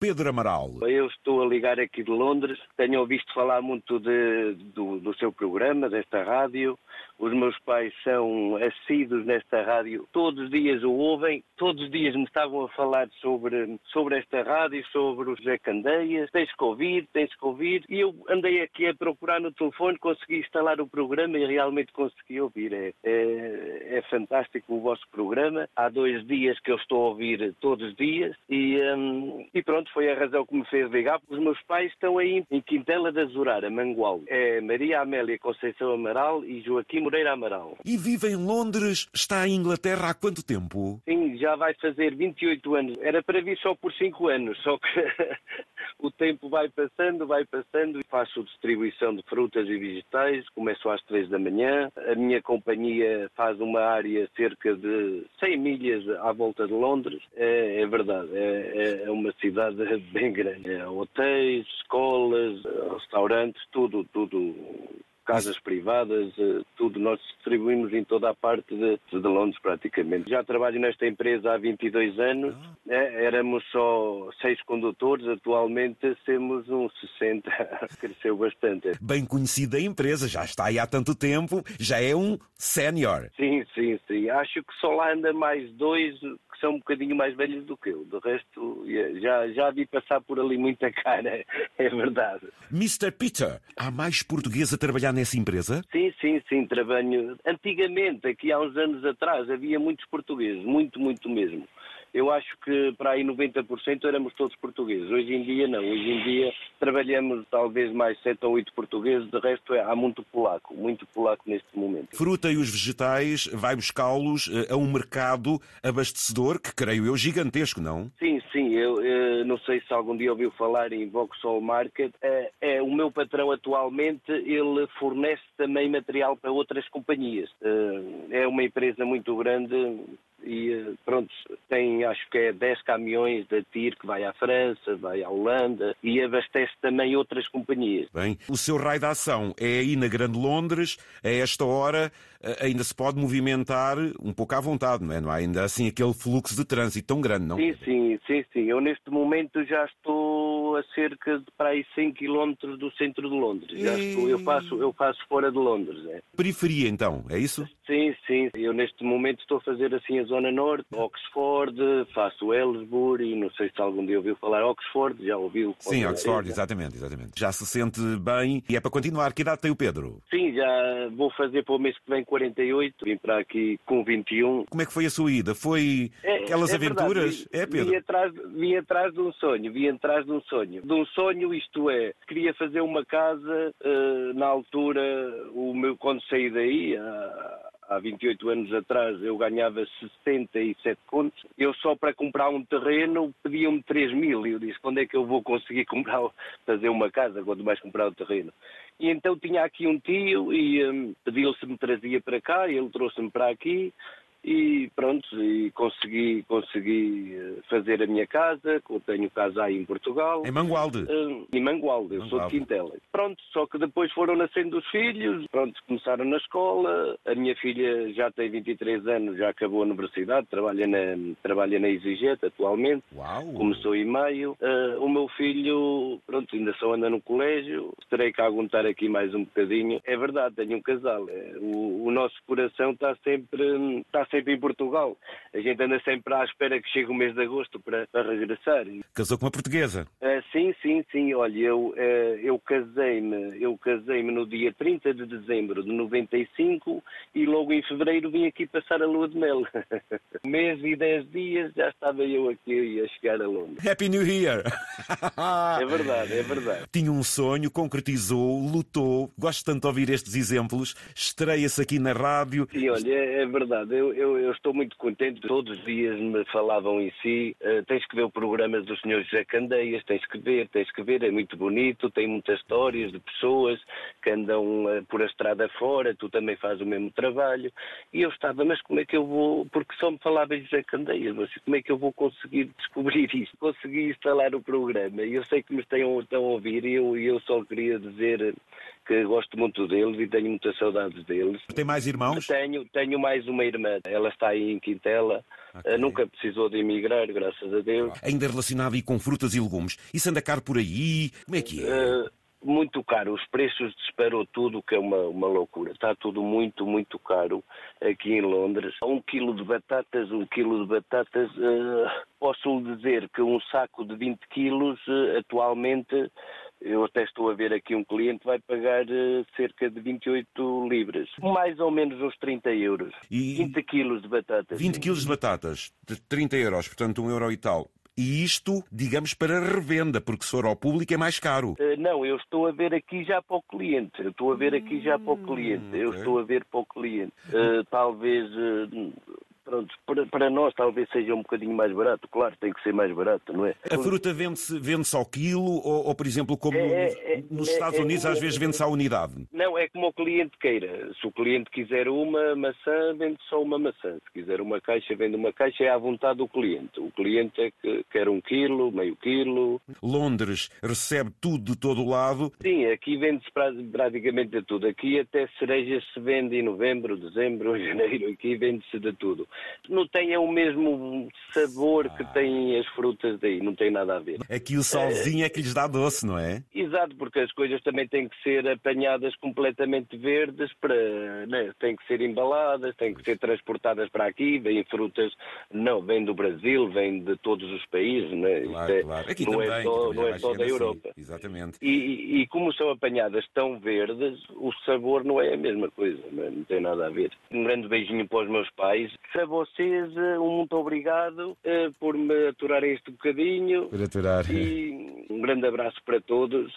Pedro Amaral. Eu estou a ligar aqui de Londres. Tenho ouvido falar muito de, do, do seu programa, desta rádio. Os meus pais são assíduos nesta rádio. Todos os dias o ouvem. Todos os dias me estavam a falar sobre, sobre esta rádio, sobre o José Candeias. Tens que ouvir, tens que ouvir. E eu andei aqui a procurar no telefone, consegui instalar o programa e realmente consegui ouvir. É, é, é fantástico o vosso programa. Há dois dias que eu estou a ouvir todos os dias e, hum, e pronto, foi a razão que me fez ligar. Os meus pais estão aí em Quintela da Zurara, Mangual. É Maria Amélia Conceição Amaral e Joaquim Moreira Amaral. E vive em Londres, está em Inglaterra há quanto tempo? Sim, já vai fazer 28 anos. Era para vir só por 5 anos, só que o tempo vai passando, vai passando. Faço distribuição de frutas e vegetais, começo às 3 da manhã. A minha companhia faz uma área cerca de 100 milhas à volta de Londres. É, é verdade, é, é, uma cidade bem grande. É hotéis, escolas, restaurantes, tudo, tudo casas privadas, eh, tudo. Nós distribuímos em toda a parte de, de Londres, praticamente. Já trabalho nesta empresa há 22 anos. Ah. É, éramos só seis condutores, atualmente temos uns 60. Cresceu bastante. Bem conhecida a empresa, já está aí há tanto tempo, já é um sénior. Sim, sim, sim. Acho que só lá anda mais dois que são um bocadinho mais velhos do que eu. Do resto, já, já vi passar por ali muita cara, é verdade. Mr. Peter, há mais português a trabalhar nessa empresa? Sim, sim, sim, trabalho. Antigamente, aqui há uns anos atrás, havia muitos portugueses, muito, muito mesmo eu acho que para aí 90% éramos todos portugueses. Hoje em dia não. Hoje em dia trabalhamos talvez mais 7 ou 8 portugueses, de resto é, há muito polaco, muito polaco neste momento. Fruta e os vegetais, vai buscá-los eh, a um mercado abastecedor, que creio eu gigantesco, não? Sim, Eu, eu não sei se algum dia ouviu falar em Vauxhall Market. É, é, o meu patrão atualmente, ele fornece também material para outras companhias. É, é uma empresa muito grande e pronto, tem acho que é 10 caminhões da TIR que vai à França, vai à Holanda e abastece também outras companhias. Bem, o seu raio de ação é aí na Grande Londres, a esta hora eh, ainda se pode movimentar um pouco à vontade, não é? Não há ainda assim aquele fluxo de trânsito tão grande, não? Sim, sim, sim, sim. Eu neste momento já estou a cerca de para aí 100 km do centro de Londres. Já estou, eu faço, eu faço fora de Londres. É. Periferia então, é isso? Sim, sim. Eu neste momento estou a fazer assim a Zona Norte, Oxford, faço Ellsbury, não sei se algum dia ouviu falar Oxford, já ouviu? Sim, Oxford, exatamente, exatamente. Já se sente bem e é para continuar. Que idade tem o Pedro? Sim, já vou fazer para o mês que vem 48, vim para aqui com 21. Como é que foi a sua ida? Foi é, aquelas é aventuras? Verdade, é, Pedro? Vim atrás, vim atrás de um sonho, vim atrás de um sonho. De um sonho, isto é, queria fazer uma casa, uh, na altura, o meu, quando saí daí, uh, há 28 anos atrás eu ganhava 67 contos. Eu só para comprar um terreno pediam-me 3 mil. E eu disse, quando é que eu vou conseguir comprar, fazer uma casa, quando mais comprar o terreno? E então tinha aqui um tio e um, pediu se me trazia para cá, ele trouxe-me para aqui e pronto, e consegui, consegui eh, fazer a minha casa, tenho casa aí em Portugal. Em Mangualde? Uh, em Mangualde, eu Mangualde. sou de Quintela. Pronto, só que depois foram nascendo os filhos, pronto, começaram na escola, a minha filha já tem 23 anos, já acabou a universidade, trabalha na, trabalha na EasyJet atualmente, Uau. começou em maio. Uh, o meu filho, pronto, ainda só anda no colégio, terei que aguentar aqui mais um bocadinho. É verdade, tenho um casal, o, o nosso coração está sempre, está sempre em Portugal. A gente anda sempre à espera que chegue o mês de agosto para, para regressar. Casou com uma portuguesa? Uh, sim, sim, sim. Olha, eu, uh, eu casei-me eu casei-me no dia 30 de dezembro de 95 e logo em fevereiro vim aqui passar a lua de mel. mês e dez dias já estava eu aqui a chegar a Londres. Happy New Year! é verdade, é verdade. Tinha um sonho, concretizou, lutou. Gosto tanto de ouvir estes exemplos. Estreia-se aqui na rádio. Sim, olha, é, é verdade. Eu, eu, eu, estou muito contente. Todos os dias me falavam em si. Uh, tens que ver o programa do Sr. José Candeias, tens que ver, tens que ver. É muito bonito, tem muitas histórias de pessoas que andam uh, por a estrada fora. Tu também fazes o mesmo trabalho. E eu estava, mas como é que eu vou. Porque só me falava em José Candeias, mas como é que eu vou conseguir descobrir isto? Consegui instalar o programa. E eu sei que me estão, a ouvir e eu, eu só queria dizer que gosto muito deles e tenho muitas saudades deles. Tem mais irmãos? Tenho, tenho mais uma irmã. Ela está aí em Quintela. Okay. Uh, nunca precisou de emigrar, graças a Deus. Ainda relacionado aí com frutas e legumes. Isso anda caro por aí? Como é que é? Uh, muito caro. Os preços disparou tudo, que é uma, uma loucura. Está tudo muito, muito caro aqui em Londres. Um quilo de batatas, um quilo de batatas, uh, posso lhe dizer que um saco de 20 quilos uh, atualmente eu até estou a ver aqui um cliente vai pagar uh, cerca de 28 libras, mais ou menos uns 30 euros. E 20 quilos de batatas. 20 quilos de batatas, de 30 euros, portanto um euro e tal. E isto, digamos, para revenda, porque se for ao público é mais caro. Uh, não, eu estou a ver aqui já para o cliente. Eu estou a ver aqui já para o cliente. Hum, eu estou a ver para o cliente. Uh, talvez uh, Pronto, para, para, nós talvez seja um bocadinho mais barato, claro, tem que ser mais barato, não é? A fruta vende-se vende ao quilo ou, ou, por exemplo, como é, é, nos é, Estados é Unidos, às vezes vende-se à unidade? Não, é como o cliente queira. Se o cliente quiser uma maçã, vende só uma maçã. Se quiser uma caixa, vende uma caixa, é à vontade do cliente. O cliente é que quer um quilo, meio quilo. Londres recebe tudo de todo o lado? Sim, aqui vende-se praticamente de tudo. Aqui até cerejas se vende em novembro, dezembro, janeiro, aqui vende-se de tudo não tem o mesmo sabor que têm as frutas daí, não tem nada a ver. Aqui o solzinho é, é que lhes dá doce, não é? Exato, porque as coisas também têm que ser apanhadas completamente verdes, para, né? têm que ser embaladas, têm que ser transportadas para aqui, vêm frutas, não, vêm do Brasil, vêm de todos os países, né? claro, é, claro. Aqui não também, é só, não é só da assim. Europa. Exatamente. E, e, como são apanhadas tão verdes, o sabor não é a mesma coisa, não, é? não tem nada a ver. Um grande beijinho para os meus pais. Vocês, eh, um muito obrigado uh, por me aturarem este bocadinho. Por aturar. E um grande abraço para todos